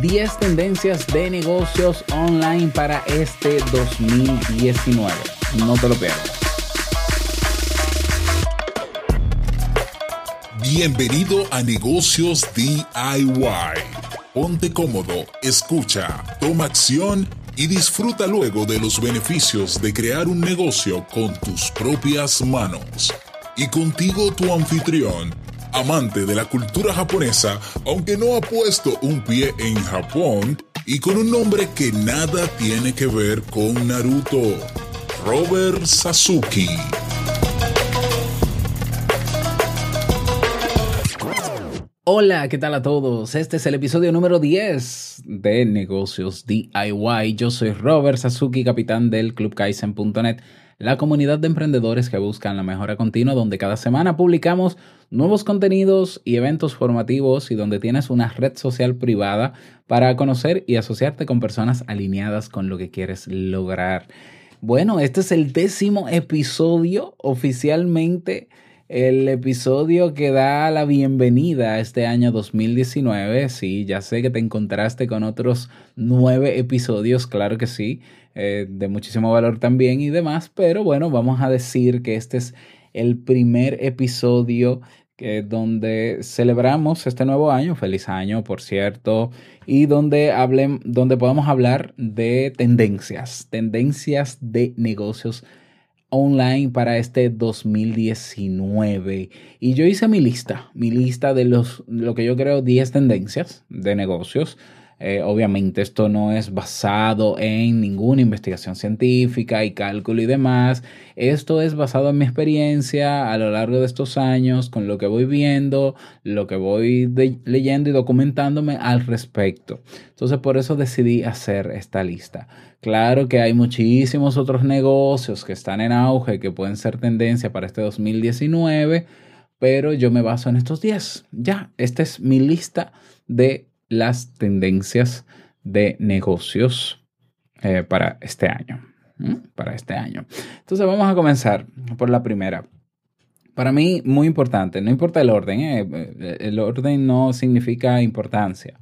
10 tendencias de negocios online para este 2019. No te lo pierdas. Bienvenido a Negocios DIY. Ponte cómodo, escucha, toma acción y disfruta luego de los beneficios de crear un negocio con tus propias manos. Y contigo tu anfitrión, amante de la cultura japonesa, aunque no ha puesto un pie en Japón, y con un nombre que nada tiene que ver con Naruto, Robert Sasuke. Hola, ¿qué tal a todos? Este es el episodio número 10 de Negocios DIY. Yo soy Robert Sasuki, capitán del clubkaizen.net, la comunidad de emprendedores que buscan la mejora continua, donde cada semana publicamos nuevos contenidos y eventos formativos y donde tienes una red social privada para conocer y asociarte con personas alineadas con lo que quieres lograr. Bueno, este es el décimo episodio oficialmente el episodio que da la bienvenida a este año 2019. Sí, ya sé que te encontraste con otros nueve episodios, claro que sí, eh, de muchísimo valor también y demás, pero bueno, vamos a decir que este es el primer episodio que donde celebramos este nuevo año, feliz año por cierto, y donde hablen, donde podamos hablar de tendencias, tendencias de negocios online para este 2019. Y yo hice mi lista, mi lista de los, lo que yo creo 10 tendencias de negocios eh, obviamente esto no es basado en ninguna investigación científica y cálculo y demás. Esto es basado en mi experiencia a lo largo de estos años, con lo que voy viendo, lo que voy leyendo y documentándome al respecto. Entonces por eso decidí hacer esta lista. Claro que hay muchísimos otros negocios que están en auge, que pueden ser tendencia para este 2019, pero yo me baso en estos 10. Ya, esta es mi lista de las tendencias de negocios eh, para este año. Para este año. Entonces vamos a comenzar por la primera. Para mí, muy importante, no importa el orden, ¿eh? el orden no significa importancia.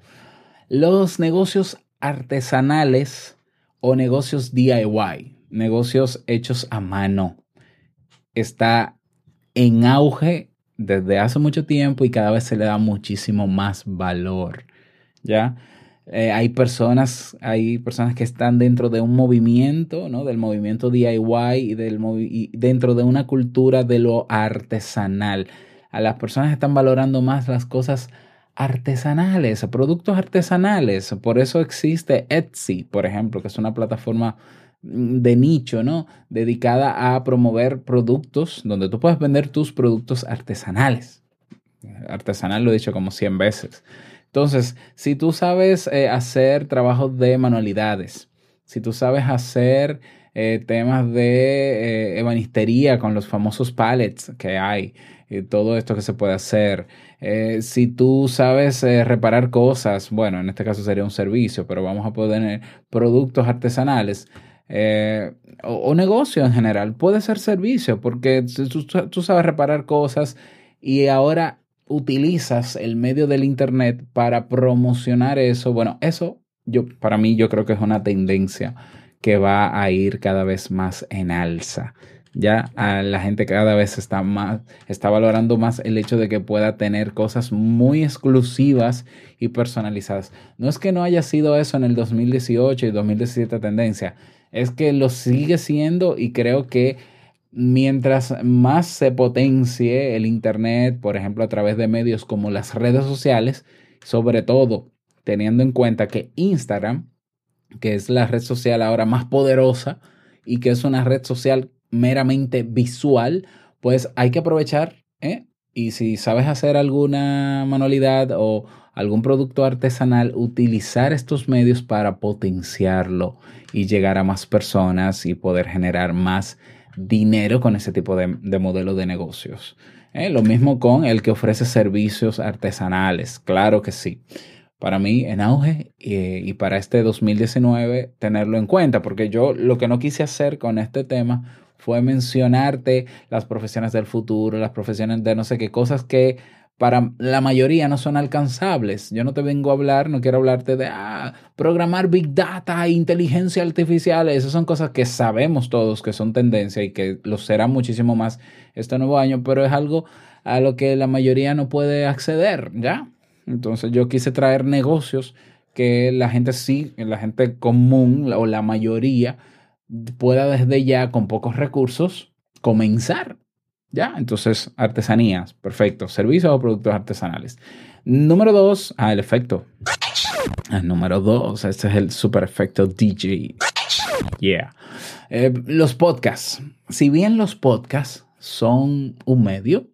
Los negocios artesanales o negocios DIY, negocios hechos a mano, está en auge desde hace mucho tiempo y cada vez se le da muchísimo más valor. ¿Ya? Eh, hay, personas, hay personas que están dentro de un movimiento, ¿no? Del movimiento DIY y, del dentro de una cultura de lo artesanal. A las personas están valorando más las cosas artesanales, productos artesanales. Por eso existe Etsy, por ejemplo, que es una plataforma mm, de nicho, ¿no? Dedicada a promover productos donde tú puedes vender tus productos artesanales. Artesanal lo he dicho como 100 veces. Entonces, si tú sabes eh, hacer trabajos de manualidades, si tú sabes hacer eh, temas de eh, ebanistería con los famosos pallets que hay, todo esto que se puede hacer, si tú sabes reparar cosas, bueno, en este caso sería un servicio, pero vamos a poder tener productos artesanales. o, negocio en general, puede ser servicio, porque tú sabes reparar cosas y ahora utilizas el medio del Internet para promocionar eso, bueno, eso yo, para mí yo creo que es una tendencia que va a ir cada vez más en alza. Ya la gente cada vez está más, está valorando más el hecho de que pueda tener cosas muy exclusivas y personalizadas. No es que no haya sido eso en el 2018 y 2017 tendencia, es que lo sigue siendo y creo que mientras más se potencie el Internet, por ejemplo, a través de medios como las redes sociales, sobre todo teniendo en cuenta que Instagram, que es la red social ahora más poderosa y que es una red social meramente visual, pues hay que aprovechar, ¿eh? Y si sabes hacer alguna manualidad o algún producto artesanal, utilizar estos medios para potenciarlo y llegar a más personas y poder generar más dinero con ese tipo de, modelo de negocios. ¿eh? Lo mismo con el que ofrece servicios artesanales, claro que sí. Para mí en auge y, para este 2019 tenerlo en cuenta, porque yo lo que no quise hacer con este tema fue mencionarte las profesiones del futuro, las profesiones de no sé qué cosas que para la mayoría no son alcanzables. Yo no te vengo a hablar, no quiero hablarte de ah, programar Big Data, inteligencia artificial. Esas son cosas que sabemos todos que son tendencia y que lo serán muchísimo más este nuevo año, pero es algo a lo que la mayoría no puede acceder, ¿ya? Entonces yo quise traer negocios que la gente sí, la gente común o la mayoría pueda desde ya con pocos recursos comenzar ¿Ya? Entonces, artesanías, perfecto. Servicios o productos artesanales. Número dos, ah, el efecto. Ah, número dos, este es el super efecto DJ. Yeah. Eh, los podcasts. Si bien los podcasts son un medio,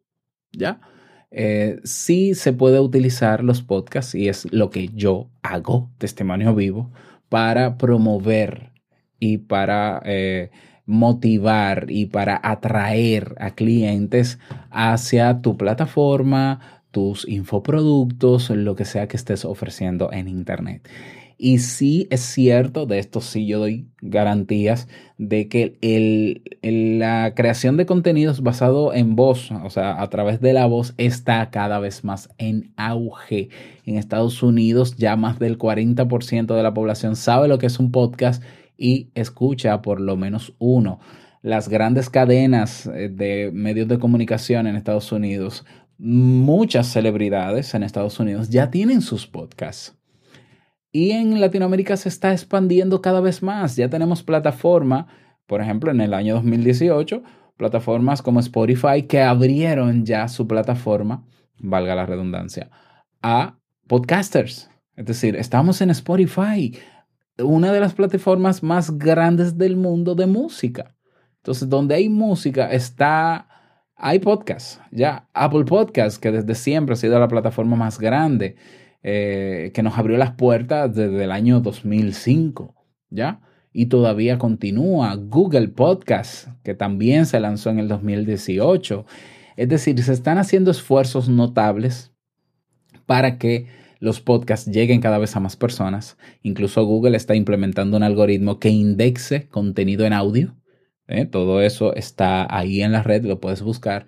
¿ya? Eh, sí se puede utilizar los podcasts y es lo que yo hago, testimonio vivo, para promover y para eh, motivar y para atraer a clientes hacia tu plataforma, tus infoproductos, lo que sea que estés ofreciendo en Internet. Y sí es cierto, de esto sí yo doy garantías, de que el, la creación de contenidos basado en voz, o sea, a través de la voz, está cada vez más en auge. En Estados Unidos ya más del 40% de la población sabe lo que es un podcast y escucha por lo menos uno. Las grandes cadenas eh, de medios de comunicación en Estados Unidos, muchas celebridades en Estados Unidos ya tienen sus podcasts. Y en Latinoamérica se está expandiendo cada vez más. Ya tenemos plataforma, por ejemplo, en el año 2018, plataformas como Spotify que abrieron ya su plataforma, valga la redundancia, a podcasters. Es decir, estamos en Spotify una de las plataformas más grandes del mundo de música. Entonces, donde hay música está, hay podcast, ya. Apple Podcast, que desde siempre ha sido la plataforma más grande, eh, que nos abrió las puertas desde el año 2005, ya. Y todavía continúa. Google Podcast, que también se lanzó en el 2018. Es decir, se están haciendo esfuerzos notables para que los podcasts lleguen cada vez a más personas. Incluso Google está implementando un algoritmo que indexe contenido en audio. ¿eh? Todo eso está ahí en la red, lo puedes buscar.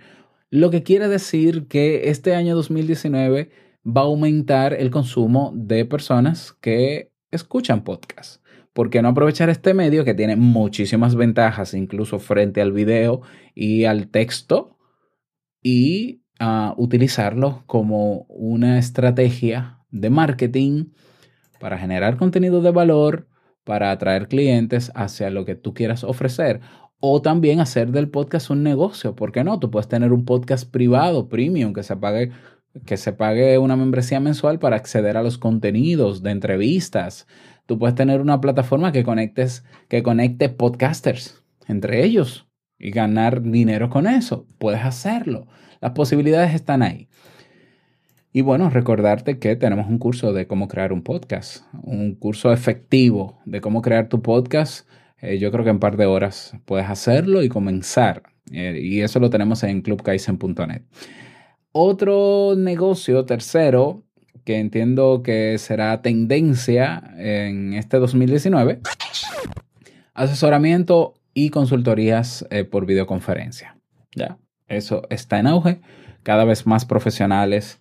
Lo que quiere decir que este año 2019 va a aumentar el consumo de personas que escuchan podcasts. ¿Por qué no aprovechar este medio que tiene muchísimas ventajas, incluso frente al video y al texto, y uh, utilizarlo como una estrategia de marketing para generar contenido de valor, para atraer clientes hacia lo que tú quieras ofrecer. O también hacer del podcast un negocio. ¿Por qué no? Tú puedes tener un podcast privado, premium, que se pague, que se pague una membresía mensual para acceder a los contenidos de entrevistas. Tú puedes tener una plataforma que conectes, que conecte podcasters entre ellos y ganar dinero con eso. Puedes hacerlo. Las posibilidades están ahí. Y bueno, recordarte que tenemos un curso de cómo crear un podcast, un curso efectivo de cómo crear tu podcast. Eh, yo creo que en un par de horas puedes hacerlo y comenzar. Eh, y eso lo tenemos en clubkaisen.net. Otro negocio tercero que entiendo que será tendencia en este 2019, asesoramiento y consultorías eh, por videoconferencia. ¿Ya? Eso está en auge. Cada vez más profesionales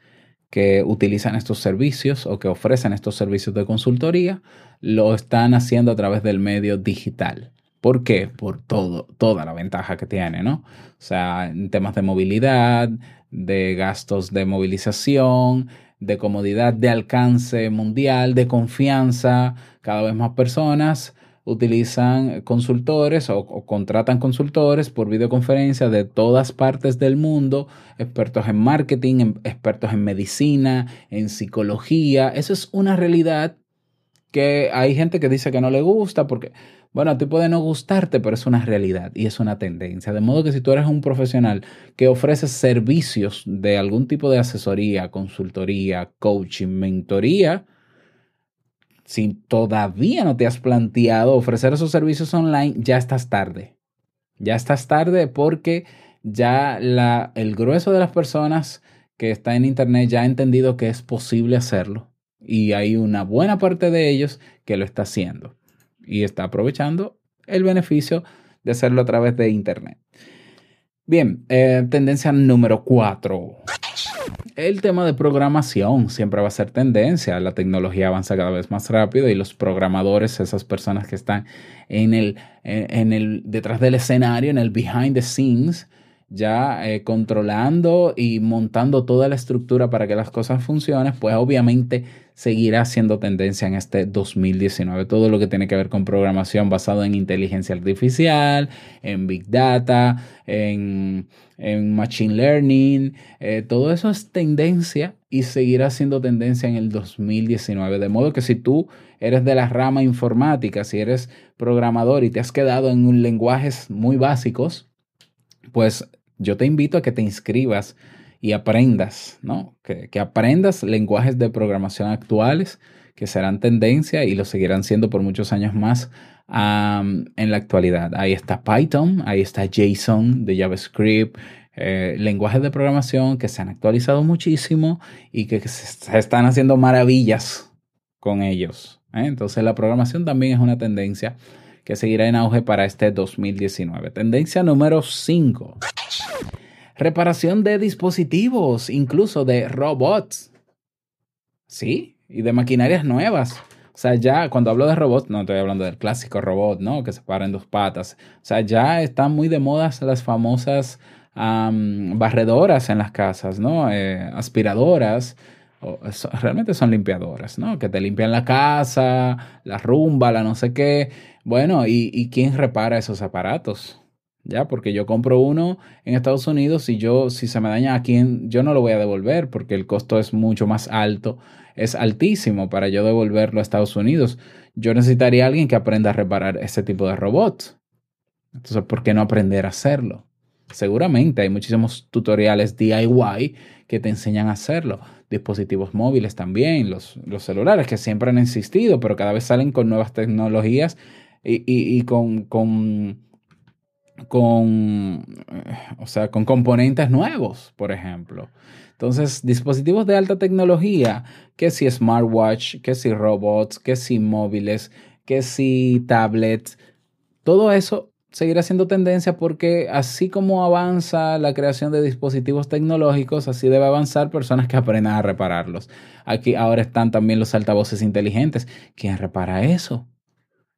que utilizan estos servicios o que ofrecen estos servicios de consultoría lo están haciendo a través del medio digital. ¿Por qué? Por todo, toda la ventaja que tiene, ¿no? O sea, en temas de movilidad, de gastos de movilización, de comodidad, de alcance mundial, de confianza, cada vez más personas utilizan consultores o, contratan consultores por videoconferencia de todas partes del mundo, expertos en marketing, expertos en medicina, en psicología. Eso es una realidad que hay gente que dice que no le gusta porque, bueno, a ti puede no gustarte, pero es una realidad y es una tendencia. De modo que si tú eres un profesional que ofrece servicios de algún tipo de asesoría, consultoría, coaching, mentoría, si todavía no te has planteado ofrecer esos servicios online, ya estás tarde. Ya estás tarde porque ya el grueso de las personas que está en Internet ya ha entendido que es posible hacerlo. Y hay una buena parte de ellos que lo está haciendo y está aprovechando el beneficio de hacerlo a través de Internet. Bien, eh, tendencia número 4. El tema de programación siempre va a ser tendencia. La tecnología avanza cada vez más rápido y los programadores, esas personas que están en el, en el detrás del escenario, en el behind the scenes, ya eh, controlando y montando toda la estructura para que las cosas funcionen, pues obviamente seguirá siendo tendencia en este 2019. Todo lo que tiene que ver con programación basado en inteligencia artificial, en big data, en, machine learning, eh, todo eso es tendencia y seguirá siendo tendencia en el 2019. De modo que si tú eres de la rama informática, si eres programador y te has quedado en lenguajes muy básicos, pues yo te invito a que te inscribas y aprendas, ¿no? Que, aprendas lenguajes de programación actuales que serán tendencia y lo seguirán siendo por muchos años más en la actualidad. Ahí está Python, ahí está JSON de JavaScript, eh, lenguajes de programación que se han actualizado muchísimo y que se, están haciendo maravillas con ellos. ¿eh? Entonces la programación también es una tendencia que seguirá en auge para este 2019. Tendencia número 5. Reparación de dispositivos, incluso de robots. Sí, y de maquinarias nuevas. O sea, ya cuando hablo de robots, no estoy hablando del clásico robot, ¿no? Que se para en dos patas. O sea, ya están muy de moda las famosas barredoras en las casas, ¿no? Eh, aspiradoras. realmente son limpiadoras, ¿no? Que te limpian la casa, la rumba, la no sé qué. Bueno, ¿y, y quién repara esos aparatos? ¿Ya? Porque yo compro uno en Estados Unidos y yo, si se me daña aquí, yo no lo voy a devolver porque el costo es mucho más alto, es altísimo para yo devolverlo a Estados Unidos. Yo necesitaría a alguien que aprenda a reparar ese tipo de robots. Entonces, ¿por qué no aprender a hacerlo? Seguramente hay muchísimos tutoriales DIY que te enseñan a hacerlo. Dispositivos móviles también, los, los celulares que siempre han existido, pero cada vez salen con nuevas tecnologías y, y, con con, o sea, con componentes nuevos, por ejemplo. Entonces, dispositivos de alta tecnología, que si smartwatch, que si robots, que si móviles, que si tablets, todo eso seguirá siendo tendencia porque así como avanza la creación de dispositivos tecnológicos, así debe avanzar personas que aprendan a repararlos. Aquí ahora están también los altavoces inteligentes. ¿Quién repara eso?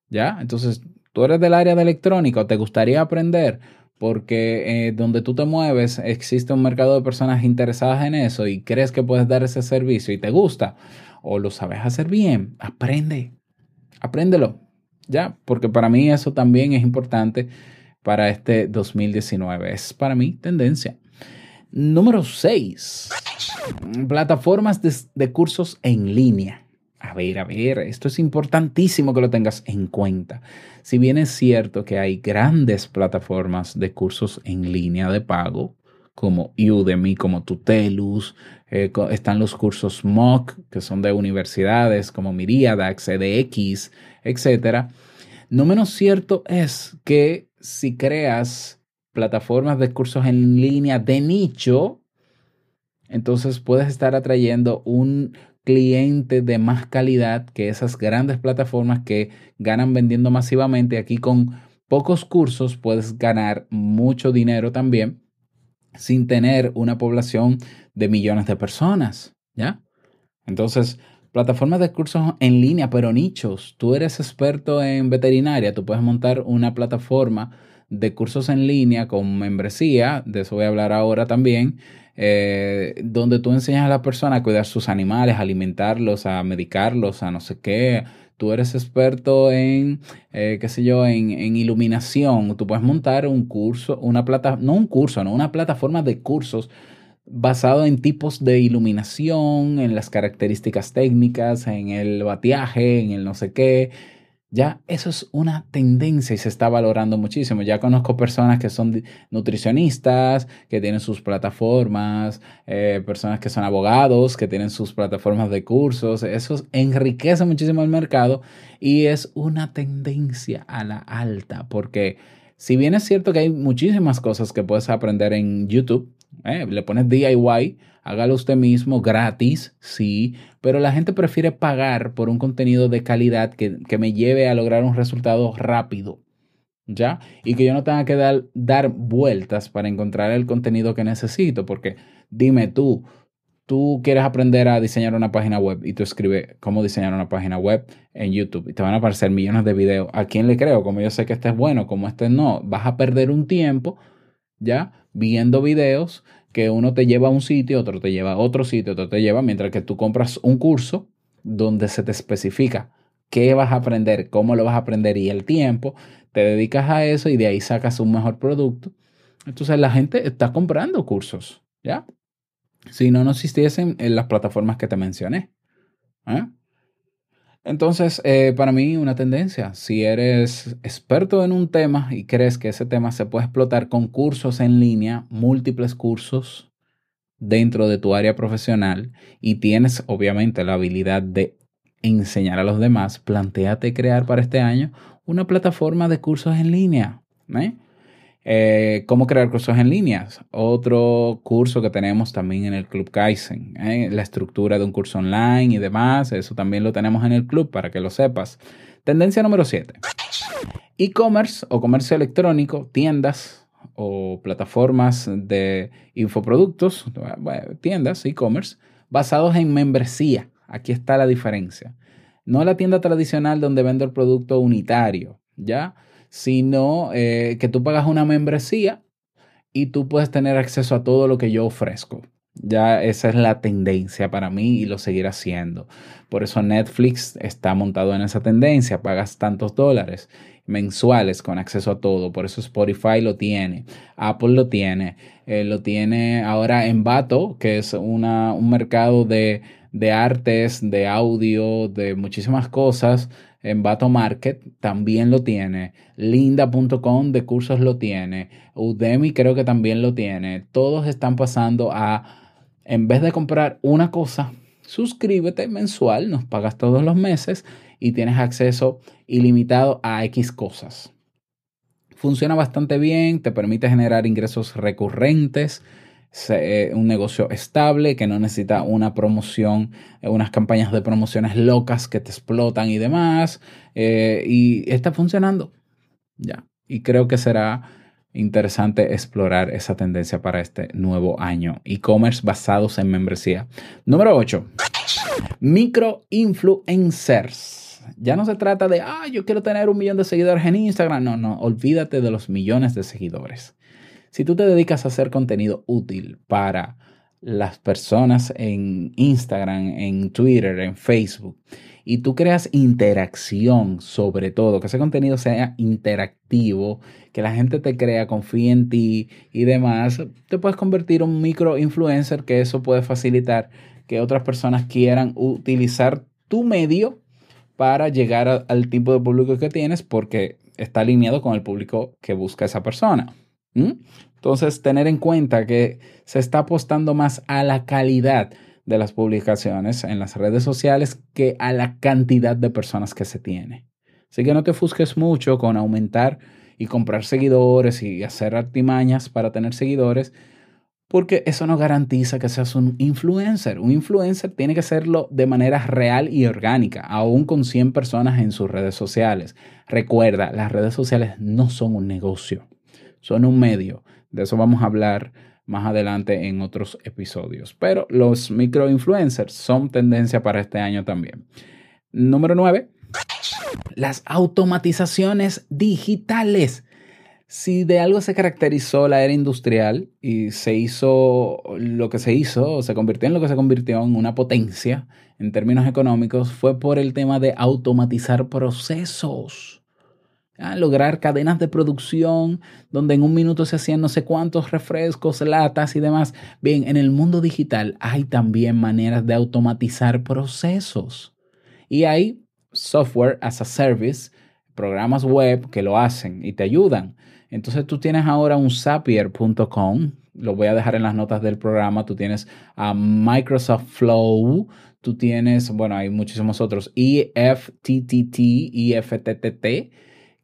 ¿Ya? Entonces, tú eres del área de electrónica o te gustaría aprender porque eh, donde tú te mueves existe un mercado de personas interesadas en eso y crees que puedes dar ese servicio y te gusta o lo sabes hacer bien, aprende, apréndelo, ¿ya? Porque para mí eso también es importante para este 2019. Es para mí tendencia. Número 6. Plataformas de cursos en línea. A ver, a ver, esto es importantísimo que lo tengas en cuenta. Si bien es cierto que hay grandes plataformas de cursos en línea de pago, como Udemy, como Tutelus, eh, están los cursos MOOC, que son de universidades como Miriadax, EDX, etc. No menos cierto es que si creas plataformas de cursos en línea de nicho, entonces puedes estar atrayendo un cliente de más calidad que esas grandes plataformas que ganan vendiendo masivamente. Aquí con pocos cursos puedes ganar mucho dinero también sin tener una población de millones de personas, ¿ya? Entonces, plataformas de cursos en línea, pero nichos. Tú eres experto en veterinaria, tú puedes montar una plataforma de cursos en línea con membresía, de eso voy a hablar ahora también, eh, donde tú enseñas a la persona a cuidar sus animales, a alimentarlos, a medicarlos, a no sé qué. Tú eres experto en, eh, qué sé yo, en, en, iluminación. Tú puedes montar un curso, una plata, no un curso, no, una plataforma de cursos basado en tipos de iluminación, en las características técnicas, en el bateaje, en el no sé qué, ya eso es una tendencia y se está valorando muchísimo. Ya conozco personas que son nutricionistas, que tienen sus plataformas, eh, personas que son abogados, que tienen sus plataformas de cursos. Eso enriquece muchísimo el mercado y es una tendencia a la alta, porque si bien es cierto que hay muchísimas cosas que puedes aprender en YouTube, eh, le pones DIY, hágalo usted mismo, gratis, sí, pero la gente prefiere pagar por un contenido de calidad que, me lleve a lograr un resultado rápido. ¿ya? Y que yo no tenga que dar, dar vueltas para encontrar el contenido que necesito, porque dime tú, tú quieres aprender a diseñar una página web y tú escribes cómo diseñar una página web en YouTube y te van a aparecer millones de videos. ¿A quién le creo? Como yo sé que este es bueno, como este no, vas a perder un tiempo, ¿ya? Viendo videos que uno te lleva a un sitio, otro te lleva a otro sitio, otro te lleva, mientras que tú compras un curso donde se te especifica qué vas a aprender, cómo lo vas a aprender y el tiempo, te dedicas a eso y de ahí sacas un mejor producto. Entonces la gente está comprando cursos, ¿ya? Si no, no existiesen en las plataformas que te mencioné. ¿eh? Entonces, eh, para mí, una tendencia, si eres experto en un tema y crees que ese tema se puede explotar con cursos en línea, múltiples cursos dentro de tu área profesional y tienes obviamente la habilidad de enseñar a los demás, planteate crear para este año una plataforma de cursos en línea. ¿eh? Eh, cómo crear cursos en línea. Otro curso que tenemos también en el Club Kaizen, ¿eh? la estructura de un curso online y demás. Eso también lo tenemos en el club para que lo sepas. Tendencia número 7. E-commerce o comercio electrónico, tiendas o plataformas de infoproductos, tiendas, e-commerce, basados en membresía. Aquí está la diferencia. No la tienda tradicional donde vendo el producto unitario, ¿ya? Sino eh, que tú pagas una membresía y tú puedes tener acceso a todo lo que yo ofrezco. Ya esa es la tendencia para mí y lo seguiré haciendo. Por eso Netflix está montado en esa tendencia. Pagas tantos dólares mensuales con acceso a todo. Por eso Spotify lo tiene, Apple lo tiene, eh, lo tiene ahora Envato, que es una, un mercado de de artes, de audio, de muchísimas cosas. En Bato Market también lo tiene. Linda.com de cursos lo tiene. Udemy creo que también lo tiene. Todos están pasando a, en vez de comprar una cosa, suscríbete mensual, nos pagas todos los meses y tienes acceso ilimitado a X cosas. Funciona bastante bien, te permite generar ingresos recurrentes un negocio estable, que no necesita una promoción, eh, unas campañas de promociones locas que te explotan y demás. Eh, y está funcionando. Ya. Y creo que será interesante explorar esa tendencia para este nuevo año. E-commerce basados en membresía. Número 8. Micro influencers. Ya no se trata de, ah, yo quiero tener un millón de seguidores en Instagram. No, no, olvídate de los millones de seguidores. Si tú te dedicas a hacer contenido útil para las personas en Instagram, en Twitter, en Facebook, y tú creas interacción sobre todo, que ese contenido sea interactivo, que la gente te crea, confíe en ti y demás, te puedes convertir en un micro influencer que eso puede facilitar que otras personas quieran utilizar tu medio para llegar al tipo de público que tienes porque está alineado con el público que busca esa persona. ¿Mm? Entonces, tener en cuenta que se está apostando más a la calidad de las publicaciones en las redes sociales que a la cantidad de personas que se tiene. Así que no te ofusques mucho con aumentar y comprar seguidores y hacer artimañas para tener seguidores, porque eso no garantiza que seas un influencer. Un influencer tiene que serlo de manera real y orgánica, aún con 100 personas en sus redes sociales. Recuerda, las redes sociales no son un negocio son un medio. De eso vamos a hablar más adelante en otros episodios. Pero los microinfluencers son tendencia para este año también. Número 9. Las automatizaciones digitales. Si de algo se caracterizó la era industrial y se hizo lo que se hizo, se convirtió en lo que se convirtió en una potencia en términos económicos, fue por el tema de automatizar procesos lograr cadenas de producción donde en un minuto se hacían no sé cuántos refrescos, latas y demás. Bien, en el mundo digital hay también maneras de automatizar procesos. Y hay software as a service, programas web que lo hacen y te ayudan. Entonces tú tienes ahora un zapier.com, lo voy a dejar en las notas del programa, tú tienes a Microsoft Flow, tú tienes, bueno, hay muchísimos otros, EFTTT, EFTTT,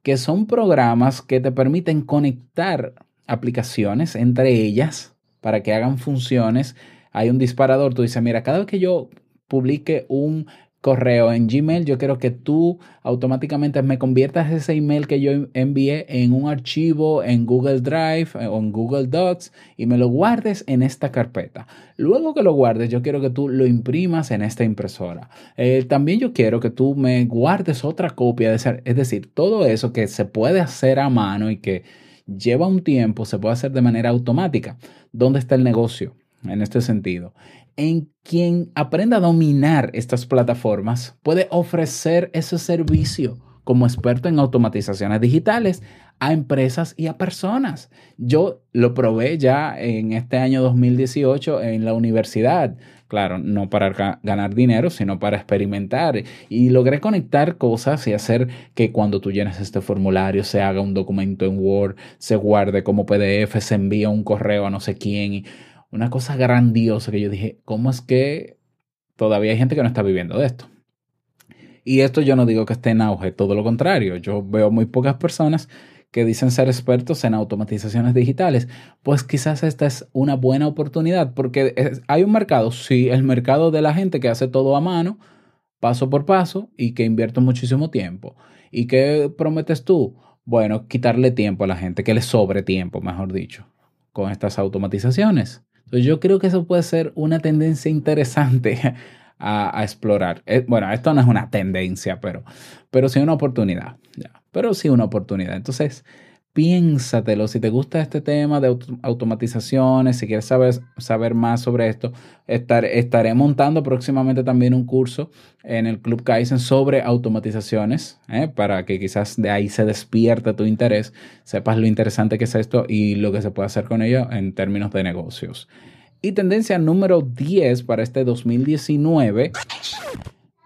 que son programas que te permiten conectar aplicaciones entre ellas para que hagan funciones. Hay un disparador, tú dices, mira, cada vez que yo publique un correo en Gmail, yo quiero que tú automáticamente me conviertas ese email que yo envié en un archivo en Google Drive eh, o en Google Docs y me lo guardes en esta carpeta. Luego que lo guardes, yo quiero que tú lo imprimas en esta impresora. Eh, también yo quiero que tú me guardes otra copia de ese, es decir, todo eso que se puede hacer a mano y que lleva un tiempo, se puede hacer de manera automática. ¿Dónde está el negocio? En este sentido, en quien aprenda a dominar estas plataformas puede ofrecer ese servicio como experto en automatizaciones digitales a empresas y a personas. Yo lo probé ya en este año 2018 en la universidad. Claro, no para ganar dinero, sino para experimentar. Y logré conectar cosas y hacer que cuando tú llenes este formulario se haga un documento en Word, se guarde como PDF, se envíe un correo a no sé quién una cosa grandiosa que yo dije, ¿cómo es que todavía hay gente que no está viviendo de esto? Y esto yo no digo que esté en auge, todo lo contrario, yo veo muy pocas personas que dicen ser expertos en automatizaciones digitales, pues quizás esta es una buena oportunidad porque hay un mercado, sí, el mercado de la gente que hace todo a mano, paso por paso y que invierte muchísimo tiempo. ¿Y qué prometes tú? Bueno, quitarle tiempo a la gente, que le sobre tiempo, mejor dicho, con estas automatizaciones. Yo creo que eso puede ser una tendencia interesante a, explorar. Eh, bueno, esto no es una tendencia, pero, pero sí una oportunidad. Pero sí una oportunidad. Entonces, piénsatelo. Si te gusta este tema de automatizaciones, si quieres saber, saber más sobre esto, estaré montando próximamente también un curso en el Club Kaizen sobre automatizaciones, ¿eh? para que quizás de ahí se despierte tu interés, sepas lo interesante que es esto y lo que se puede hacer con ello en términos de negocios. Y tendencia número 10 para este 2019,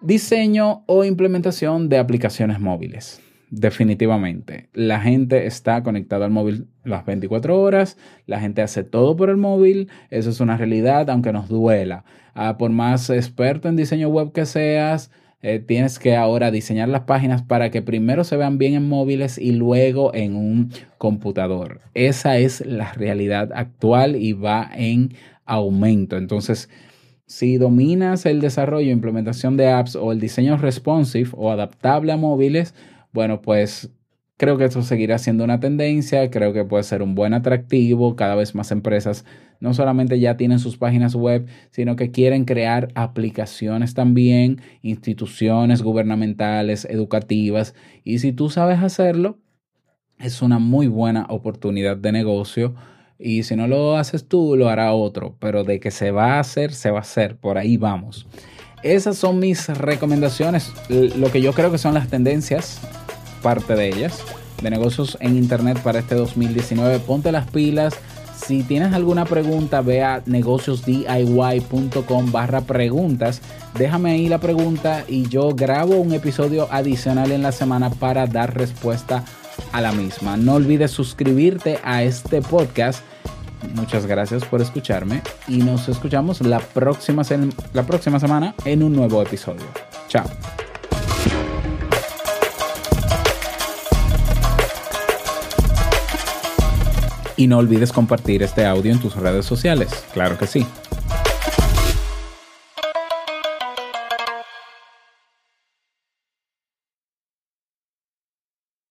diseño o implementación de aplicaciones móviles definitivamente. La gente está conectada al móvil las 24 horas, la gente hace todo por el móvil, eso es una realidad, aunque nos duela. Ah, por más experto en diseño web que seas, eh, tienes que ahora diseñar las páginas para que primero se vean bien en móviles y luego en un computador. Esa es la realidad actual y va en aumento. Entonces, si dominas el desarrollo e implementación de apps o el diseño responsive o adaptable a móviles, bueno, pues creo que eso seguirá siendo una tendencia, creo que puede ser un buen atractivo, cada vez más empresas no solamente ya tienen sus páginas web, sino que quieren crear aplicaciones también, instituciones gubernamentales, educativas, y si tú sabes hacerlo, es una muy buena oportunidad de negocio. Y si no lo haces tú, lo hará otro. Pero de que se va a hacer, se va a hacer. Por ahí vamos. Esas son mis recomendaciones. Lo que yo creo que son las tendencias parte de ellas, de negocios en Internet para este 2019. Ponte las pilas. Si tienes alguna pregunta, ve a negociosdiy.com barra preguntas. Déjame ahí la pregunta y yo grabo un episodio adicional en la semana para dar respuesta a la misma. No olvides suscribirte a este podcast. Muchas gracias por escucharme y nos escuchamos la próxima, la próxima semana en un nuevo episodio. Chao. Y no olvides compartir este audio en tus redes sociales. Claro que sí.